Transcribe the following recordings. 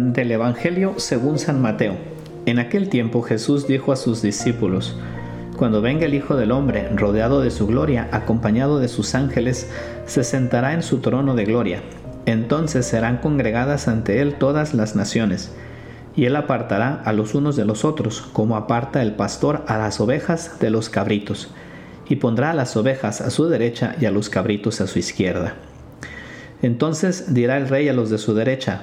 Del Evangelio según San Mateo. En aquel tiempo Jesús dijo a sus discípulos, Cuando venga el Hijo del Hombre, rodeado de su gloria, acompañado de sus ángeles, se sentará en su trono de gloria. Entonces serán congregadas ante él todas las naciones, y él apartará a los unos de los otros, como aparta el pastor a las ovejas de los cabritos, y pondrá a las ovejas a su derecha y a los cabritos a su izquierda. Entonces dirá el rey a los de su derecha,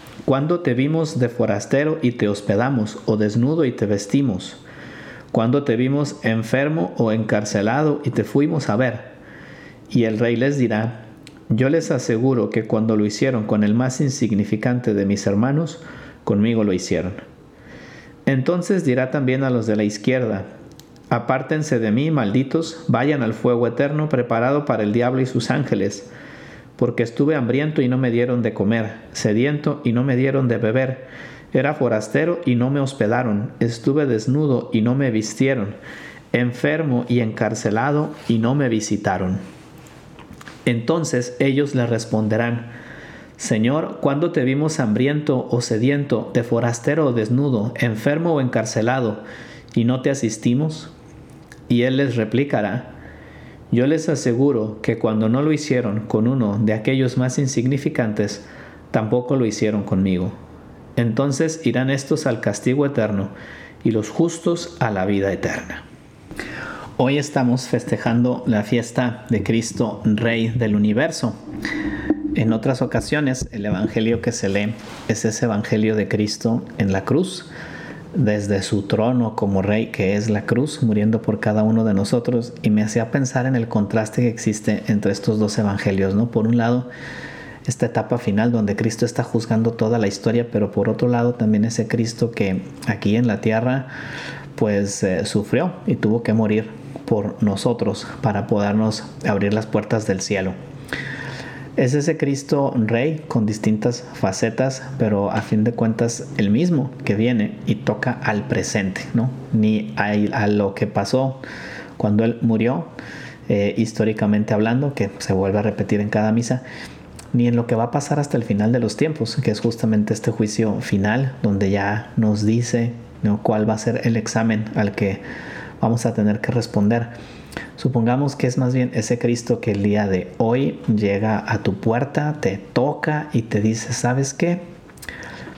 Cuando te vimos de forastero y te hospedamos, o desnudo y te vestimos? Cuando te vimos enfermo o encarcelado y te fuimos a ver? Y el rey les dirá, yo les aseguro que cuando lo hicieron con el más insignificante de mis hermanos, conmigo lo hicieron. Entonces dirá también a los de la izquierda, apártense de mí, malditos, vayan al fuego eterno preparado para el diablo y sus ángeles porque estuve hambriento y no me dieron de comer, sediento y no me dieron de beber, era forastero y no me hospedaron, estuve desnudo y no me vistieron, enfermo y encarcelado y no me visitaron. Entonces ellos le responderán, Señor, ¿cuándo te vimos hambriento o sediento, de forastero o desnudo, enfermo o encarcelado, y no te asistimos? Y él les replicará, yo les aseguro que cuando no lo hicieron con uno de aquellos más insignificantes, tampoco lo hicieron conmigo. Entonces irán estos al castigo eterno y los justos a la vida eterna. Hoy estamos festejando la fiesta de Cristo, Rey del universo. En otras ocasiones el Evangelio que se lee es ese Evangelio de Cristo en la cruz, desde su trono como rey que es la cruz, muriendo por cada uno de nosotros, y me hacía pensar en el contraste que existe entre estos dos evangelios, ¿no? Por un lado, esta etapa final donde Cristo está juzgando toda la historia, pero por otro lado también ese Cristo que aquí en la tierra pues eh, sufrió y tuvo que morir por nosotros para podernos abrir las puertas del cielo. Es ese Cristo rey con distintas facetas, pero a fin de cuentas el mismo que viene y toca al presente, ¿no? Ni a, lo que pasó cuando él murió, eh, históricamente hablando, que se vuelve a repetir en cada misa, ni en lo que va a pasar hasta el final de los tiempos, que es justamente este juicio final, donde ya nos dice cuál va a ser el examen al que vamos a tener que responder. Supongamos que es más bien ese Cristo que el día de hoy llega a tu puerta, te toca y te dice, ¿sabes qué?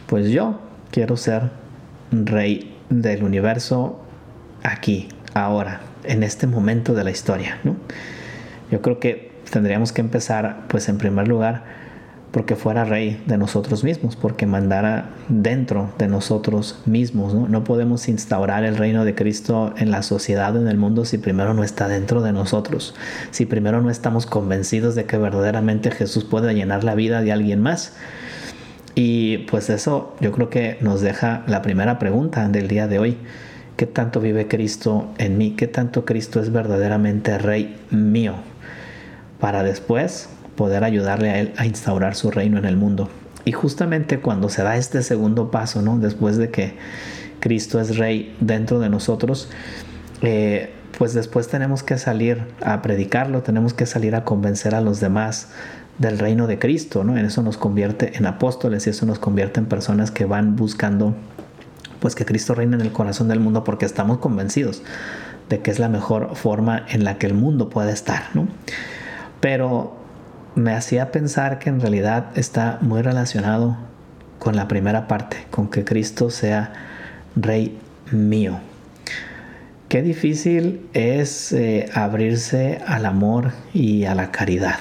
Pues yo quiero ser rey del universo aquí, ahora, en este momento de la historia. Yo creo que tendríamos que empezar, pues en primer lugar, porque fuera rey de nosotros mismos, porque mandara dentro de nosotros mismos. ¿no? podemos instaurar el reino de Cristo en la sociedad en el mundo si primero no está dentro de nosotros, si primero no estamos convencidos de que verdaderamente Jesús puede llenar la vida de alguien más. Y pues eso yo creo que nos deja la primera pregunta del día de hoy. ¿Qué tanto vive Cristo en mí? ¿Qué tanto Cristo es verdaderamente rey mío? Para después poder ayudarle a él a instaurar su reino en el mundo. Y justamente cuando se da este segundo paso, ¿no? después de que Cristo es rey dentro de nosotros, eh, pues después tenemos que salir a predicarlo, tenemos que salir a convencer a los demás del reino de Cristo, ¿no? En eso nos convierte en apóstoles y eso nos convierte en personas que van buscando pues que Cristo reine en el corazón del mundo porque estamos convencidos de que es la mejor forma en la que el mundo puede estar, ¿no? Pero me hacía pensar que en realidad está muy relacionado con la primera parte, con que Cristo sea Rey mío. Qué difícil es eh, abrirse al amor y a la caridad.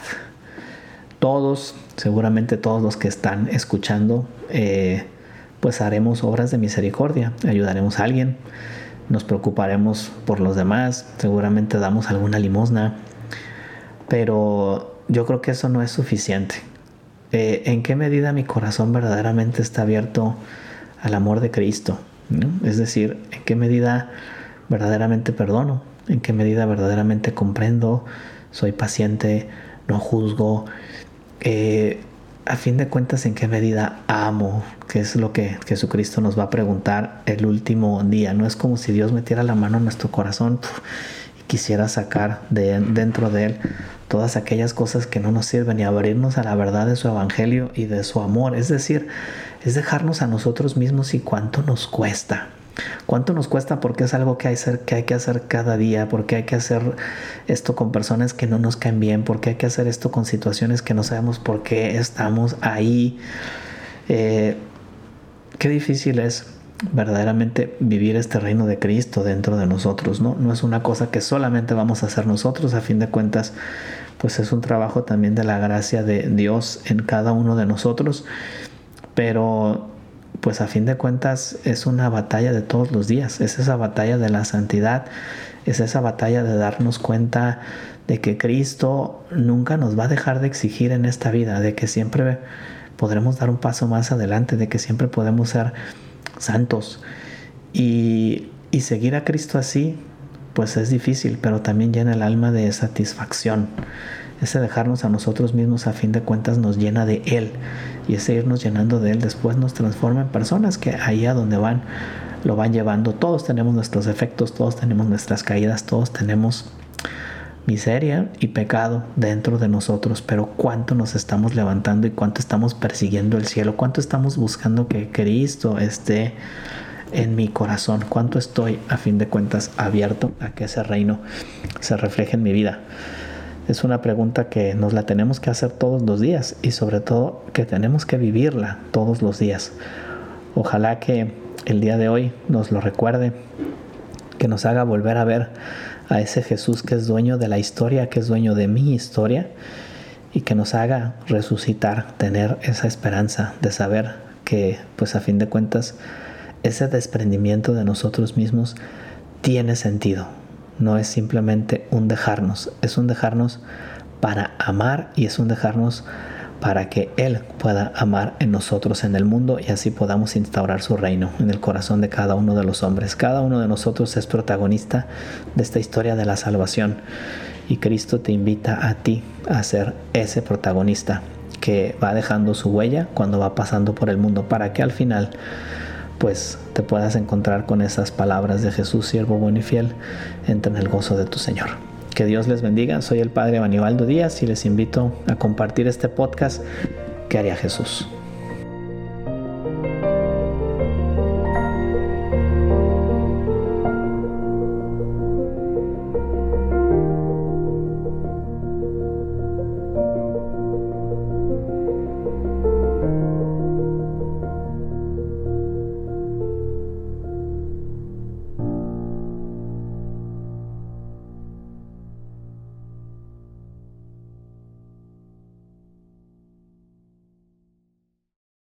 Todos, seguramente todos los que están escuchando, eh, pues haremos obras de misericordia, ayudaremos a alguien, nos preocuparemos por los demás, seguramente damos alguna limosna, pero yo creo que eso no es suficiente. Eh, ¿En qué medida mi corazón verdaderamente está abierto al amor de Cristo. Es decir, en qué medida verdaderamente perdono, en qué medida verdaderamente comprendo, soy paciente, no juzgo, eh, a fin de cuentas en qué medida amo, que es lo que Jesucristo nos va a preguntar el último día. No es como si Dios metiera la mano en nuestro corazón y quisiera sacar de, dentro de él todas aquellas cosas que no nos sirven y abrirnos a la verdad de su evangelio y de su amor. Es decir, es dejarnos a nosotros mismos y cuánto nos cuesta. ¿Cuánto nos cuesta? Porque es algo que hay, que hay que hacer cada día, porque hay que hacer esto con personas que no nos caen bien, porque hay que hacer esto con situaciones que no sabemos por qué estamos ahí. Eh, qué difícil es verdaderamente vivir este reino de Cristo dentro de nosotros, ¿no? No es una cosa que solamente vamos a hacer nosotros, a fin de cuentas, pues es un trabajo también de la gracia de Dios en cada uno de nosotros, pero pues a fin de cuentas es una batalla de todos los días, es esa batalla de la santidad, es esa batalla de darnos cuenta de que Cristo nunca nos va a dejar de exigir en esta vida, de que siempre podremos dar un paso más adelante, de que siempre podemos ser santos. Y, y seguir a Cristo así, pues es difícil, pero también llena el alma de satisfacción. Ese dejarnos a nosotros mismos a fin de cuentas nos llena de Él y ese irnos llenando de Él después nos transforma en personas que ahí a donde van lo van llevando. Todos tenemos nuestros efectos, todos tenemos nuestras caídas, todos tenemos miseria y pecado dentro de nosotros, pero cuánto nos estamos levantando y cuánto estamos persiguiendo el cielo, cuánto estamos buscando que Cristo esté en mi corazón, cuánto estoy a fin de cuentas abierto a que ese reino se refleje en mi vida. Es una pregunta que nos la tenemos que hacer todos los días y sobre todo que tenemos que vivirla todos los días. Ojalá que el día de hoy nos lo recuerde, que nos haga volver a ver a ese Jesús que es dueño de la historia, que es dueño de mi historia y que nos haga resucitar, tener esa esperanza de saber que pues a fin de cuentas ese desprendimiento de nosotros mismos tiene sentido, no es simplemente un dejarnos, es un dejarnos para amar y es un dejarnos para que Él pueda amar en nosotros en el mundo y así podamos instaurar su reino en el corazón de cada uno de los hombres. Cada uno de nosotros es protagonista de esta historia de la salvación y Cristo te invita a ti a ser ese protagonista que va dejando su huella cuando va pasando por el mundo para que al final pues te puedas encontrar con esas palabras de Jesús, siervo bueno y fiel, entra en el gozo de tu Señor. Que Dios les bendiga. Soy el Padre Manibaldo Díaz y les invito a compartir este podcast que haría Jesús.